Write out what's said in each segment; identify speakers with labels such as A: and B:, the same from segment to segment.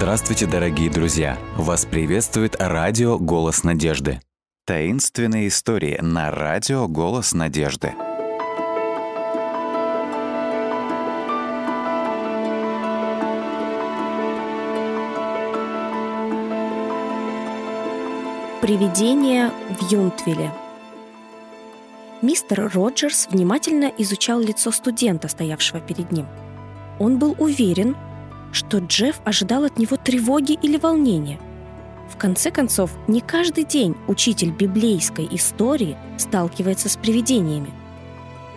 A: Здравствуйте, дорогие друзья! Вас приветствует радио «Голос надежды». Таинственные истории на радио «Голос надежды».
B: Привидение в Юнтвилле. Мистер Роджерс внимательно изучал лицо студента, стоявшего перед ним. Он был уверен, что Джефф ожидал от него тревоги или волнения. В конце концов, не каждый день учитель библейской истории сталкивается с привидениями.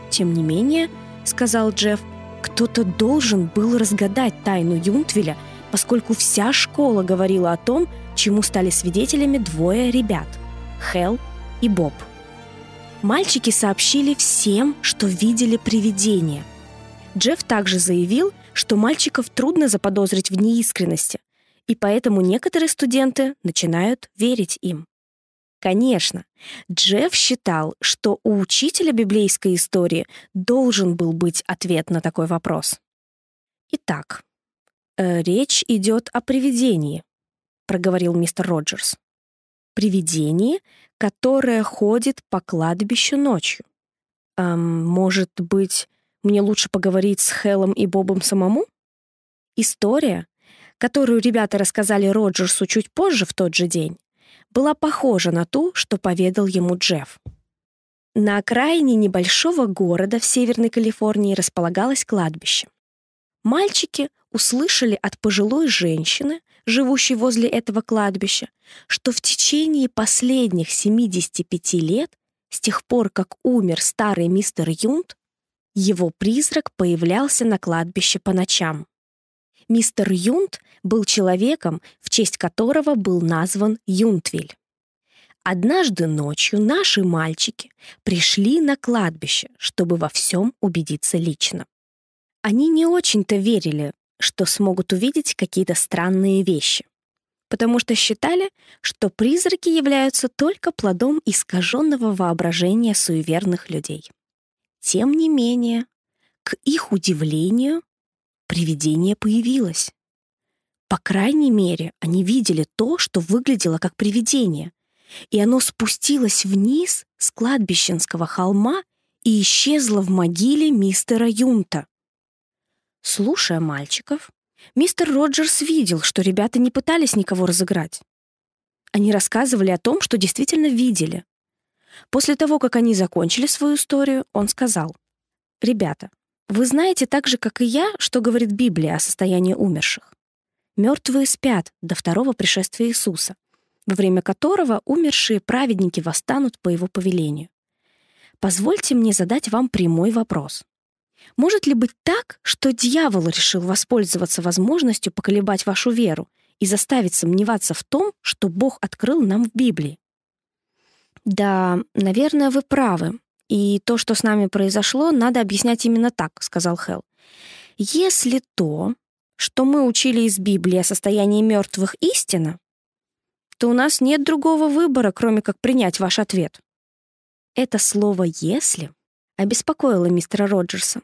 B: Тем не менее, сказал Джефф, кто-то должен был разгадать тайну Юнтвиля, поскольку вся школа говорила о том, чему стали свидетелями двое ребят – Хелл и Боб. Мальчики сообщили всем, что видели привидение. Джефф также заявил, что мальчиков трудно заподозрить в неискренности, и поэтому некоторые студенты начинают верить им. Конечно, Джефф считал, что у учителя библейской истории должен был быть ответ на такой вопрос. Итак, э, речь идет о привидении, проговорил мистер Роджерс. Привидении, которое ходит по кладбищу ночью. Эм, может быть, мне лучше поговорить с Хелом и Бобом самому? История, которую ребята рассказали Роджерсу чуть позже в тот же день, была похожа на ту, что поведал ему Джефф. На окраине небольшого города в Северной Калифорнии располагалось кладбище. Мальчики услышали от пожилой женщины, живущей возле этого кладбища, что в течение последних 75 лет, с тех пор, как умер старый мистер Юнт, его призрак появлялся на кладбище по ночам. Мистер Юнт был человеком, в честь которого был назван Юнтвиль. Однажды ночью наши мальчики пришли на кладбище, чтобы во всем убедиться лично. Они не очень-то верили, что смогут увидеть какие-то странные вещи, потому что считали, что призраки являются только плодом искаженного воображения суеверных людей. Тем не менее, к их удивлению, привидение появилось. По крайней мере, они видели то, что выглядело как привидение, и оно спустилось вниз с кладбищенского холма и исчезло в могиле мистера Юнта. Слушая мальчиков, мистер Роджерс видел, что ребята не пытались никого разыграть. Они рассказывали о том, что действительно видели. После того, как они закончили свою историю, он сказал, «Ребята, вы знаете так же, как и я, что говорит Библия о состоянии умерших. Мертвые спят до второго пришествия Иисуса, во время которого умершие праведники восстанут по его повелению. Позвольте мне задать вам прямой вопрос. Может ли быть так, что дьявол решил воспользоваться возможностью поколебать вашу веру и заставить сомневаться в том, что Бог открыл нам в Библии? «Да, наверное, вы правы. И то, что с нами произошло, надо объяснять именно так», — сказал Хелл. «Если то, что мы учили из Библии о состоянии мертвых истина, то у нас нет другого выбора, кроме как принять ваш ответ». Это слово «если» обеспокоило мистера Роджерса.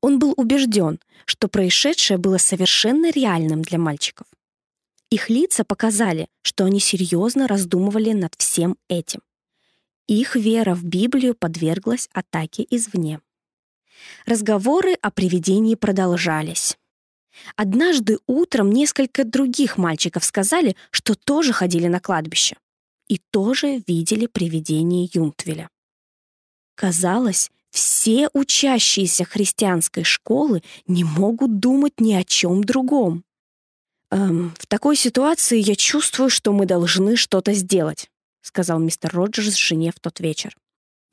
B: Он был убежден, что происшедшее было совершенно реальным для мальчиков. Их лица показали, что они серьезно раздумывали над всем этим. Их вера в Библию подверглась атаке извне. Разговоры о привидении продолжались. Однажды утром несколько других мальчиков сказали, что тоже ходили на кладбище и тоже видели привидение Юнтвеля. Казалось, все учащиеся христианской школы не могут думать ни о чем другом. Эм, в такой ситуации я чувствую, что мы должны что-то сделать сказал мистер Роджерс жене в тот вечер.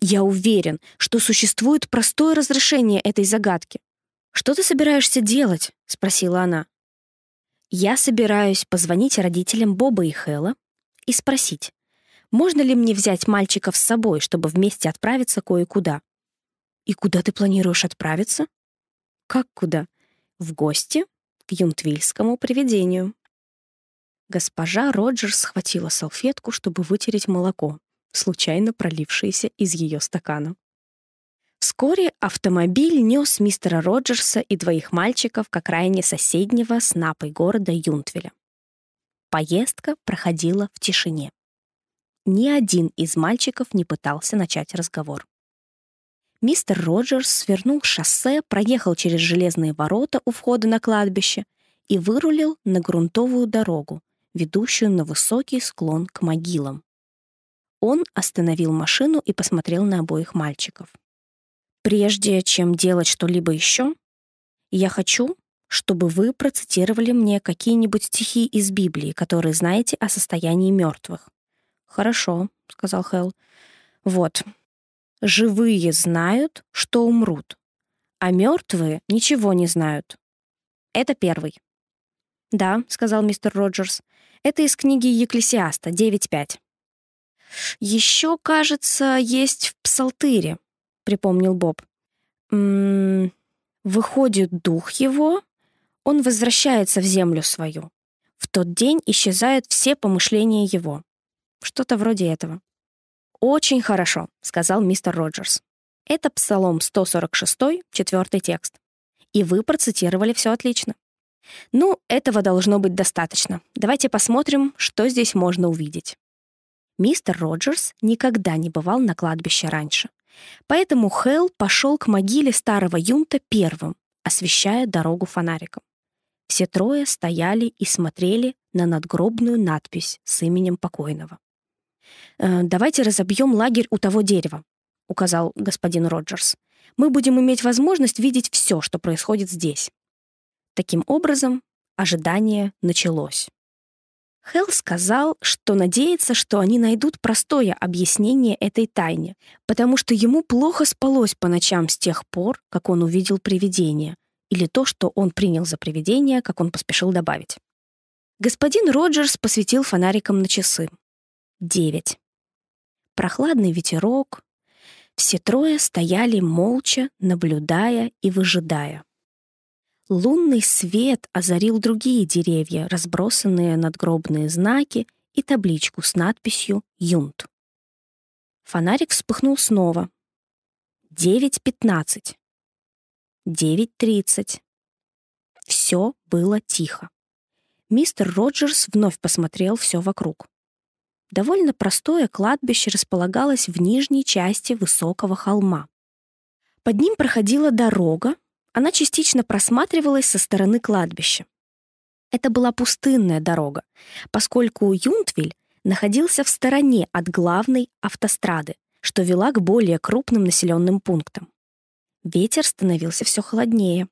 B: «Я уверен, что существует простое разрешение этой загадки. Что ты собираешься делать?» — спросила она. «Я собираюсь позвонить родителям Боба и Хэлла и спросить, можно ли мне взять мальчиков с собой, чтобы вместе отправиться кое-куда. И куда ты планируешь отправиться? Как куда? В гости к юнтвильскому привидению. Госпожа Роджерс схватила салфетку, чтобы вытереть молоко, случайно пролившееся из ее стакана. Вскоре автомобиль нес мистера Роджерса и двоих мальчиков к окраине соседнего с Напой города Юнтвеля. Поездка проходила в тишине. Ни один из мальчиков не пытался начать разговор. Мистер Роджерс свернул шоссе, проехал через железные ворота у входа на кладбище и вырулил на грунтовую дорогу, ведущую на высокий склон к могилам. Он остановил машину и посмотрел на обоих мальчиков. «Прежде чем делать что-либо еще, я хочу, чтобы вы процитировали мне какие-нибудь стихи из Библии, которые знаете о состоянии мертвых. Хорошо, сказал Хелл. Вот. Живые знают, что умрут, а мертвые ничего не знают. Это первый. Да, сказал мистер Роджерс. Это из книги Екклесиаста 9.5. Еще, кажется, есть в Псалтыре, припомнил Боб. М -м выходит дух его, он возвращается в землю свою. В тот день исчезают все помышления его. Что-то вроде этого. «Очень хорошо», — сказал мистер Роджерс. Это Псалом 146, четвертый текст. И вы процитировали все отлично. Ну, этого должно быть достаточно. Давайте посмотрим, что здесь можно увидеть. Мистер Роджерс никогда не бывал на кладбище раньше. Поэтому Хелл пошел к могиле старого юнта первым, освещая дорогу фонариком. Все трое стояли и смотрели на надгробную надпись с именем покойного. «Э, «Давайте разобьем лагерь у того дерева», — указал господин Роджерс. «Мы будем иметь возможность видеть все, что происходит здесь». Таким образом, ожидание началось. Хелл сказал, что надеется, что они найдут простое объяснение этой тайне, потому что ему плохо спалось по ночам с тех пор, как он увидел привидение, или то, что он принял за привидение, как он поспешил добавить. Господин Роджерс посветил фонариком на часы. Девять. Прохладный ветерок. Все трое стояли молча, наблюдая и выжидая. Лунный свет озарил другие деревья, разбросанные надгробные знаки и табличку с надписью «Юнт». Фонарик вспыхнул снова. Девять пятнадцать. 9.30. Все было тихо. Мистер Роджерс вновь посмотрел все вокруг. Довольно простое кладбище располагалось в нижней части высокого холма. Под ним проходила дорога, она частично просматривалась со стороны кладбища. Это была пустынная дорога, поскольку Юнтвиль находился в стороне от главной автострады, что вела к более крупным населенным пунктам. Ветер становился все холоднее.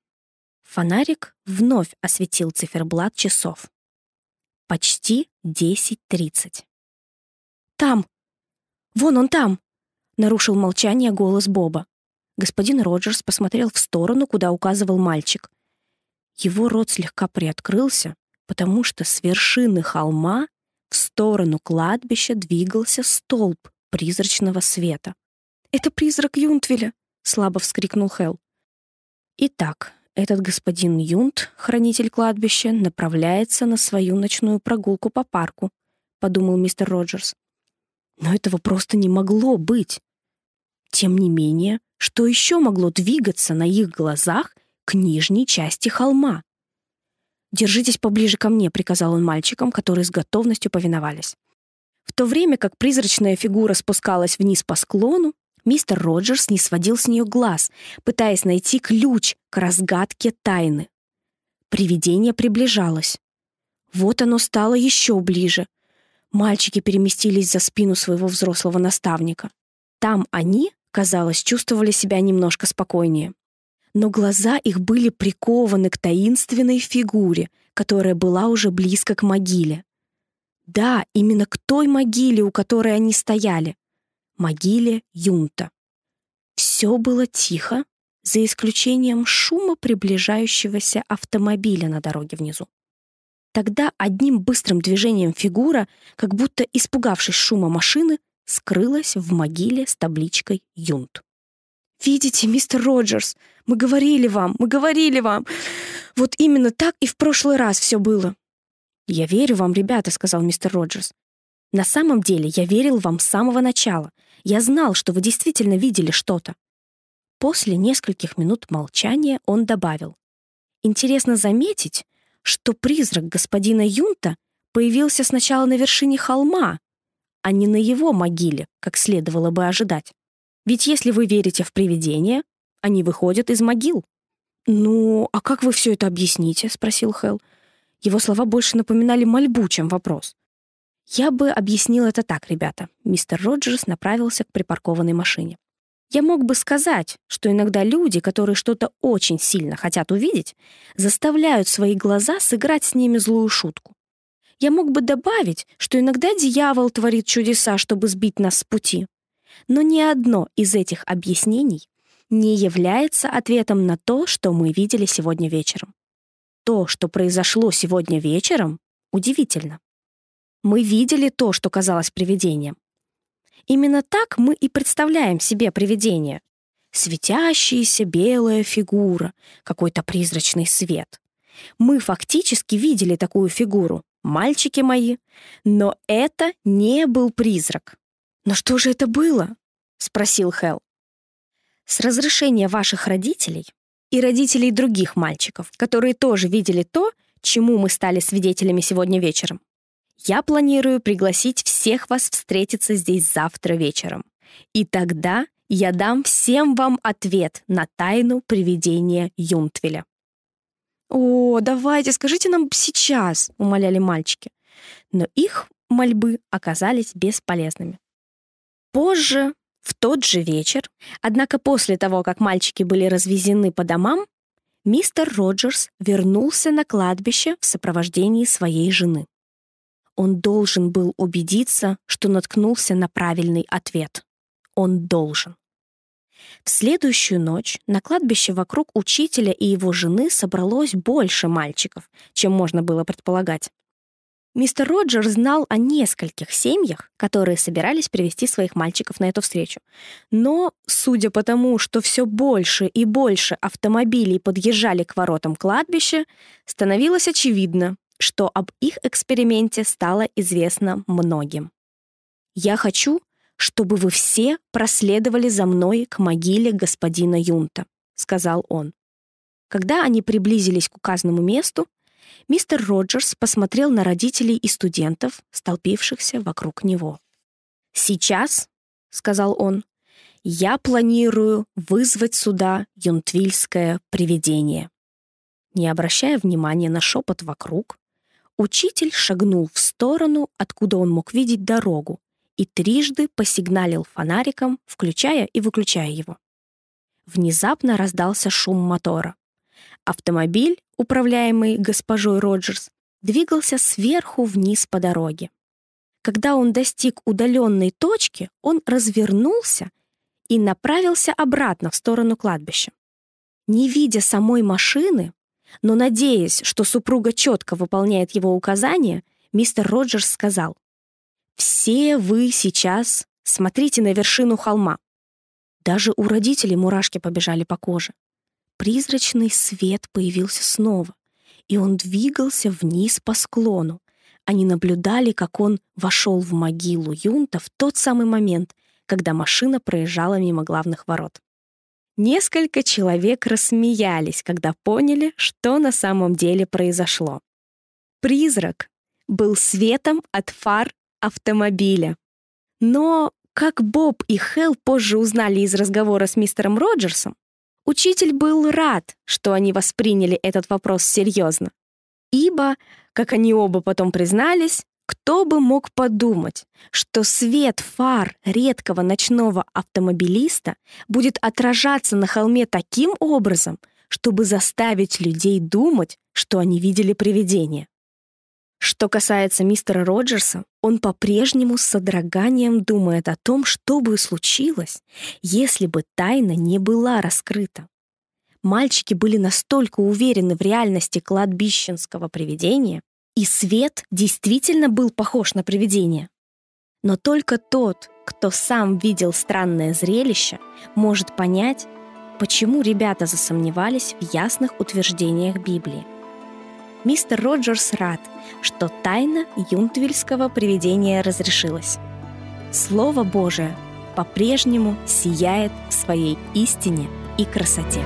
B: Фонарик вновь осветил циферблат часов. Почти 10.30. «Там! Вон он там!» — нарушил молчание голос Боба. Господин Роджерс посмотрел в сторону, куда указывал мальчик. Его рот слегка приоткрылся, потому что с вершины холма в сторону кладбища двигался столб призрачного света. «Это призрак Юнтвеля!» — слабо вскрикнул Хел. Итак, этот господин Юнт, хранитель кладбища, направляется на свою ночную прогулку по парку, подумал мистер Роджерс. Но этого просто не могло быть. Тем не менее, что еще могло двигаться на их глазах к нижней части холма? «Держитесь поближе ко мне», — приказал он мальчикам, которые с готовностью повиновались. В то время как призрачная фигура спускалась вниз по склону, Мистер Роджерс не сводил с нее глаз, пытаясь найти ключ к разгадке тайны. Привидение приближалось. Вот оно стало еще ближе. Мальчики переместились за спину своего взрослого наставника. Там они, казалось, чувствовали себя немножко спокойнее. Но глаза их были прикованы к таинственной фигуре, которая была уже близко к могиле. Да, именно к той могиле, у которой они стояли могиле Юнта. Все было тихо, за исключением шума приближающегося автомобиля на дороге внизу. Тогда одним быстрым движением фигура, как будто испугавшись шума машины, скрылась в могиле с табличкой «Юнт». «Видите, мистер Роджерс, мы говорили вам, мы говорили вам. Вот именно так и в прошлый раз все было». «Я верю вам, ребята», — сказал мистер Роджерс. «На самом деле я верил вам с самого начала. Я знал, что вы действительно видели что-то. После нескольких минут молчания он добавил. Интересно заметить, что призрак господина Юнта появился сначала на вершине холма, а не на его могиле, как следовало бы ожидать. Ведь если вы верите в привидения, они выходят из могил. «Ну, а как вы все это объясните?» — спросил Хелл. Его слова больше напоминали мольбу, чем вопрос. «Я бы объяснил это так, ребята». Мистер Роджерс направился к припаркованной машине. Я мог бы сказать, что иногда люди, которые что-то очень сильно хотят увидеть, заставляют свои глаза сыграть с ними злую шутку. Я мог бы добавить, что иногда дьявол творит чудеса, чтобы сбить нас с пути. Но ни одно из этих объяснений не является ответом на то, что мы видели сегодня вечером. То, что произошло сегодня вечером, удивительно. Мы видели то, что казалось привидением. Именно так мы и представляем себе привидение. Светящаяся белая фигура, какой-то призрачный свет. Мы фактически видели такую фигуру, мальчики мои, но это не был призрак. «Но что же это было?» — спросил Хелл. «С разрешения ваших родителей и родителей других мальчиков, которые тоже видели то, чему мы стали свидетелями сегодня вечером. Я планирую пригласить всех вас встретиться здесь завтра вечером. И тогда я дам всем вам ответ на тайну привидения Юнтвеля. «О, давайте, скажите нам сейчас», — умоляли мальчики. Но их мольбы оказались бесполезными. Позже в тот же вечер, однако после того, как мальчики были развезены по домам, мистер Роджерс вернулся на кладбище в сопровождении своей жены. Он должен был убедиться, что наткнулся на правильный ответ. Он должен. В следующую ночь на кладбище вокруг учителя и его жены собралось больше мальчиков, чем можно было предполагать. Мистер Роджер знал о нескольких семьях, которые собирались привести своих мальчиков на эту встречу. Но, судя по тому, что все больше и больше автомобилей подъезжали к воротам кладбища, становилось очевидно, что об их эксперименте стало известно многим. «Я хочу, чтобы вы все проследовали за мной к могиле господина Юнта», — сказал он. Когда они приблизились к указанному месту, мистер Роджерс посмотрел на родителей и студентов, столпившихся вокруг него. «Сейчас», — сказал он, — «я планирую вызвать сюда юнтвильское привидение». Не обращая внимания на шепот вокруг, учитель шагнул в сторону, откуда он мог видеть дорогу, и трижды посигналил фонариком, включая и выключая его. Внезапно раздался шум мотора. Автомобиль, управляемый госпожой Роджерс, двигался сверху вниз по дороге. Когда он достиг удаленной точки, он развернулся и направился обратно в сторону кладбища. Не видя самой машины, но надеясь, что супруга четко выполняет его указания, мистер Роджерс сказал, «Все вы сейчас смотрите на вершину холма». Даже у родителей мурашки побежали по коже призрачный свет появился снова, и он двигался вниз по склону. Они наблюдали, как он вошел в могилу Юнта в тот самый момент, когда машина проезжала мимо главных ворот. Несколько человек рассмеялись, когда поняли, что на самом деле произошло. Призрак был светом от фар автомобиля. Но, как Боб и Хелл позже узнали из разговора с мистером Роджерсом, Учитель был рад, что они восприняли этот вопрос серьезно. Ибо, как они оба потом признались, кто бы мог подумать, что свет фар редкого ночного автомобилиста будет отражаться на холме таким образом, чтобы заставить людей думать, что они видели привидение. Что касается мистера Роджерса, он по-прежнему с содроганием думает о том, что бы случилось, если бы тайна не была раскрыта. Мальчики были настолько уверены в реальности кладбищенского привидения, и свет действительно был похож на привидение. Но только тот, кто сам видел странное зрелище, может понять, почему ребята засомневались в ясных утверждениях Библии мистер Роджерс рад, что тайна юнтвильского привидения разрешилась. Слово Божие по-прежнему сияет в своей истине и красоте.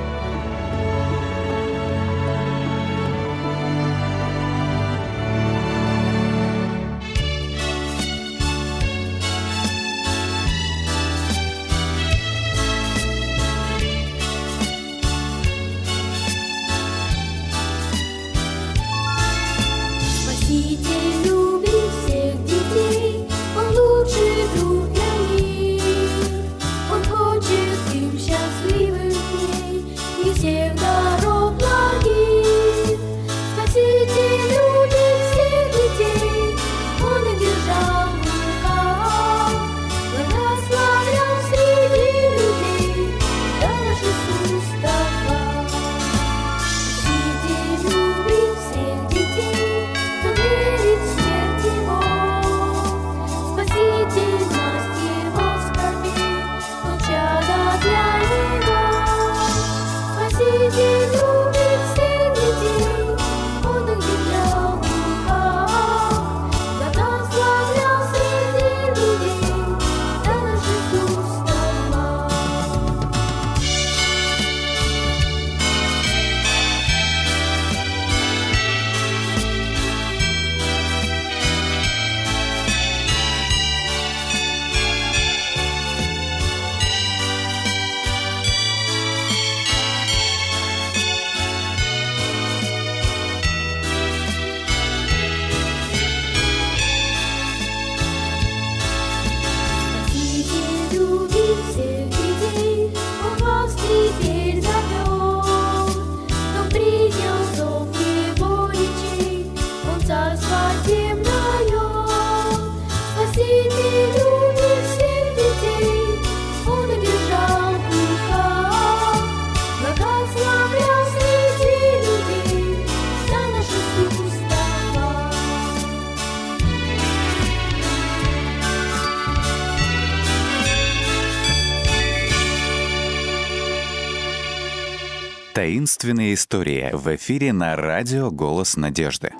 A: Таинственные истории в эфире на радио «Голос надежды».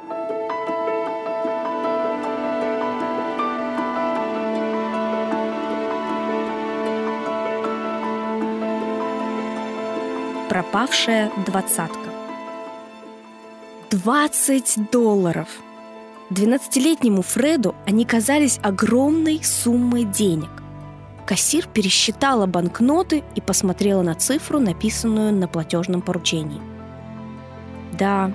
B: Пропавшая двадцатка. 20 долларов! 12-летнему Фреду они казались огромной суммой денег. Кассир пересчитала банкноты и посмотрела на цифру, написанную на платежном поручении. «Да,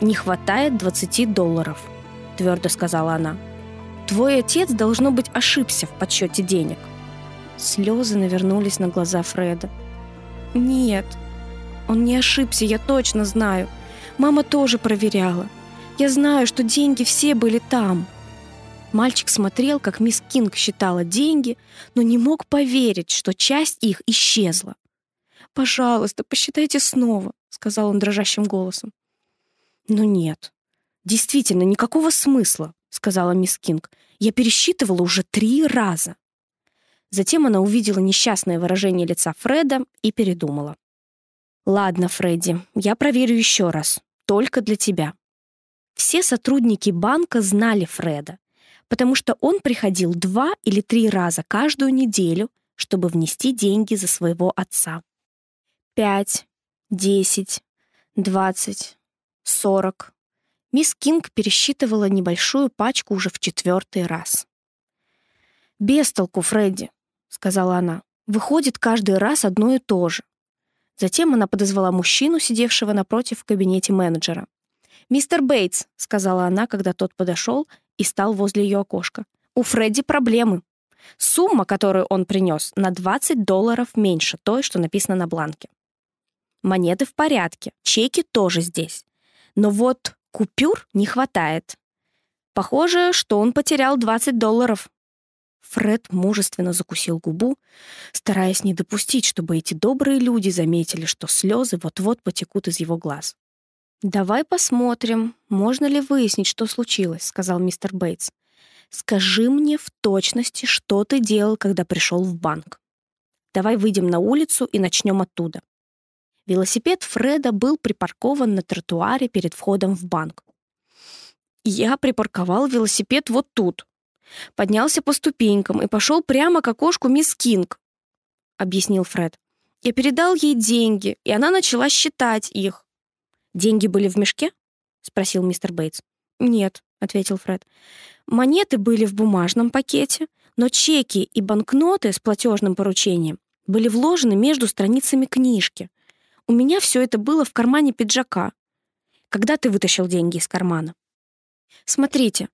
B: не хватает 20 долларов», – твердо сказала она. «Твой отец, должно быть, ошибся в подсчете денег». Слезы навернулись на глаза Фреда. «Нет, он не ошибся, я точно знаю. Мама тоже проверяла. Я знаю, что деньги все были там». Мальчик смотрел, как мисс Кинг считала деньги, но не мог поверить, что часть их исчезла. «Пожалуйста, посчитайте снова», — сказал он дрожащим голосом. «Ну нет, действительно, никакого смысла», — сказала мисс Кинг. «Я пересчитывала уже три раза». Затем она увидела несчастное выражение лица Фреда и передумала. «Ладно, Фредди, я проверю еще раз. Только для тебя». Все сотрудники банка знали Фреда, потому что он приходил два или три раза каждую неделю, чтобы внести деньги за своего отца. Пять, десять, двадцать, сорок. Мисс Кинг пересчитывала небольшую пачку уже в четвертый раз. «Без толку, Фредди», — сказала она. «Выходит каждый раз одно и то же». Затем она подозвала мужчину, сидевшего напротив в кабинете менеджера. «Мистер Бейтс», — сказала она, когда тот подошел и стал возле ее окошка. «У Фредди проблемы. Сумма, которую он принес, на 20 долларов меньше той, что написано на бланке. Монеты в порядке, чеки тоже здесь. Но вот купюр не хватает. Похоже, что он потерял 20 долларов». Фред мужественно закусил губу, стараясь не допустить, чтобы эти добрые люди заметили, что слезы вот-вот потекут из его глаз. «Давай посмотрим, можно ли выяснить, что случилось», — сказал мистер Бейтс. «Скажи мне в точности, что ты делал, когда пришел в банк. Давай выйдем на улицу и начнем оттуда». Велосипед Фреда был припаркован на тротуаре перед входом в банк. «Я припарковал велосипед вот тут», поднялся по ступенькам и пошел прямо к окошку мисс Кинг», — объяснил Фред. «Я передал ей деньги, и она начала считать их. «Деньги были в мешке?» — спросил мистер Бейтс. «Нет», — ответил Фред. «Монеты были в бумажном пакете, но чеки и банкноты с платежным поручением были вложены между страницами книжки. У меня все это было в кармане пиджака. Когда ты вытащил деньги из кармана?» «Смотрите,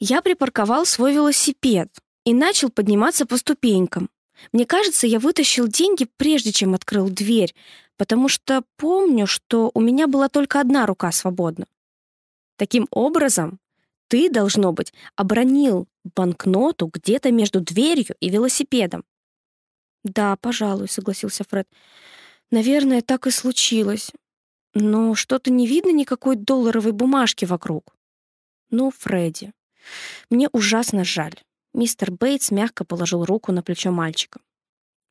B: я припарковал свой велосипед и начал подниматься по ступенькам. Мне кажется, я вытащил деньги, прежде чем открыл дверь, потому что помню, что у меня была только одна рука свободна. Таким образом, ты, должно быть, обронил банкноту где-то между дверью и велосипедом. «Да, пожалуй», — согласился Фред. «Наверное, так и случилось. Но что-то не видно никакой долларовой бумажки вокруг». «Ну, Фредди, мне ужасно жаль». Мистер Бейтс мягко положил руку на плечо мальчика.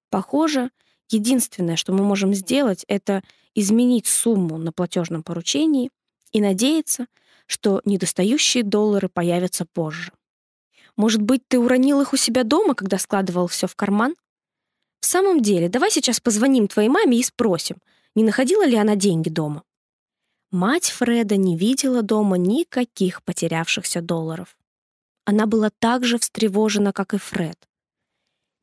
B: «Похоже, Единственное, что мы можем сделать, это изменить сумму на платежном поручении и надеяться, что недостающие доллары появятся позже. Может быть, ты уронил их у себя дома, когда складывал все в карман? В самом деле, давай сейчас позвоним твоей маме и спросим, не находила ли она деньги дома. Мать Фреда не видела дома никаких потерявшихся долларов. Она была так же встревожена, как и Фред.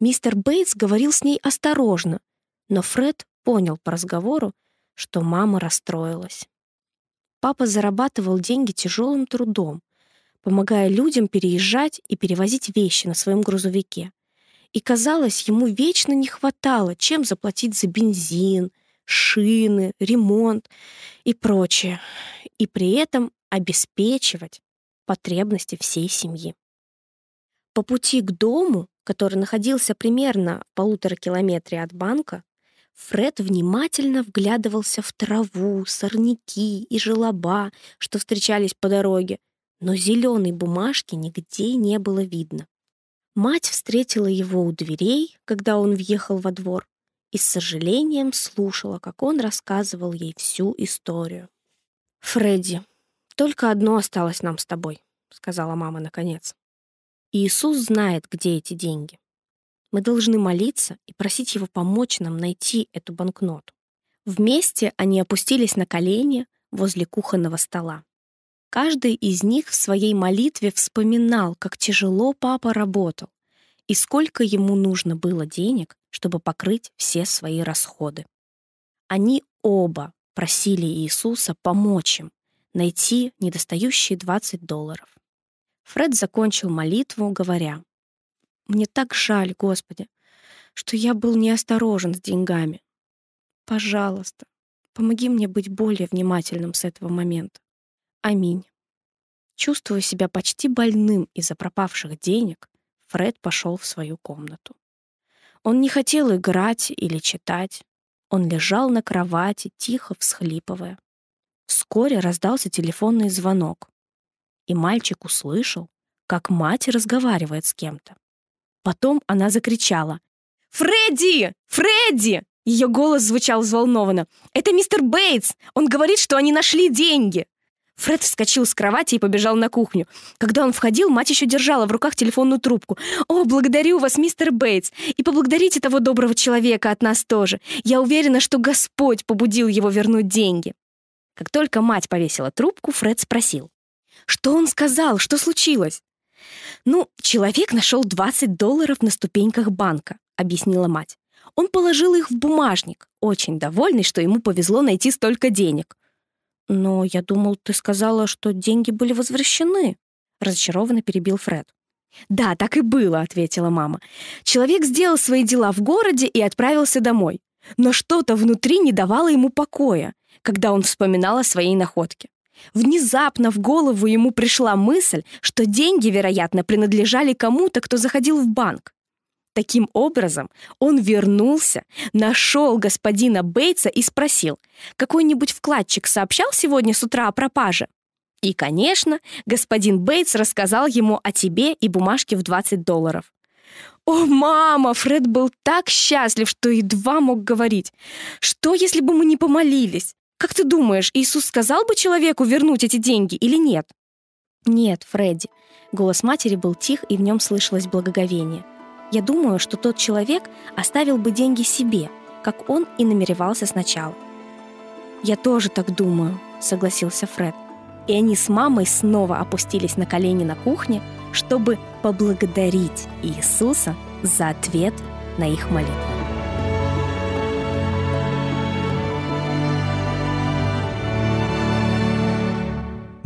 B: Мистер Бейтс говорил с ней осторожно, но Фред понял по разговору, что мама расстроилась. Папа зарабатывал деньги тяжелым трудом, помогая людям переезжать и перевозить вещи на своем грузовике. И, казалось, ему вечно не хватало, чем заплатить за бензин, шины, ремонт и прочее, и при этом обеспечивать потребности всей семьи. По пути к дому, который находился примерно в полутора километре от банка, Фред внимательно вглядывался в траву, сорняки и желоба, что встречались по дороге, но зеленой бумажки нигде не было видно. Мать встретила его у дверей, когда он въехал во двор, и с сожалением слушала, как он рассказывал ей всю историю. «Фредди, только одно осталось нам с тобой», — сказала мама наконец. «Иисус знает, где эти деньги. Мы должны молиться и просить Его помочь нам найти эту банкноту». Вместе они опустились на колени возле кухонного стола. Каждый из них в своей молитве вспоминал, как тяжело папа работал и сколько ему нужно было денег, чтобы покрыть все свои расходы. Они оба просили Иисуса помочь им найти недостающие 20 долларов. Фред закончил молитву, говоря, «Мне так жаль, Господи, что я был неосторожен с деньгами. Пожалуйста, помоги мне быть более внимательным с этого момента. Аминь». Чувствуя себя почти больным из-за пропавших денег, Фред пошел в свою комнату. Он не хотел играть или читать. Он лежал на кровати, тихо всхлипывая. Вскоре раздался телефонный звонок, и мальчик услышал, как мать разговаривает с кем-то. Потом она закричала. «Фредди! Фредди!» Ее голос звучал взволнованно. «Это мистер Бейтс! Он говорит, что они нашли деньги!» Фред вскочил с кровати и побежал на кухню. Когда он входил, мать еще держала в руках телефонную трубку. «О, благодарю вас, мистер Бейтс! И поблагодарите того доброго человека от нас тоже. Я уверена, что Господь побудил его вернуть деньги». Как только мать повесила трубку, Фред спросил. «Что он сказал? Что случилось?» «Ну, человек нашел 20 долларов на ступеньках банка», — объяснила мать. Он положил их в бумажник, очень довольный, что ему повезло найти столько денег. «Но я думал, ты сказала, что деньги были возвращены», — разочарованно перебил Фред. «Да, так и было», — ответила мама. «Человек сделал свои дела в городе и отправился домой. Но что-то внутри не давало ему покоя, когда он вспоминал о своей находке. Внезапно в голову ему пришла мысль, что деньги, вероятно, принадлежали кому-то, кто заходил в банк. Таким образом, он вернулся, нашел господина Бейтса и спросил, какой-нибудь вкладчик сообщал сегодня с утра о пропаже? И, конечно, господин Бейтс рассказал ему о тебе и бумажке в 20 долларов. «О, мама!» Фред был так счастлив, что едва мог говорить. «Что, если бы мы не помолились? Как ты думаешь, Иисус сказал бы человеку вернуть эти деньги или нет?» «Нет, Фредди». Голос матери был тих, и в нем слышалось благоговение. Я думаю, что тот человек оставил бы деньги себе, как он и намеревался сначала. «Я тоже так думаю», — согласился Фред. И они с мамой снова опустились на колени на кухне, чтобы поблагодарить Иисуса за ответ на их молитву.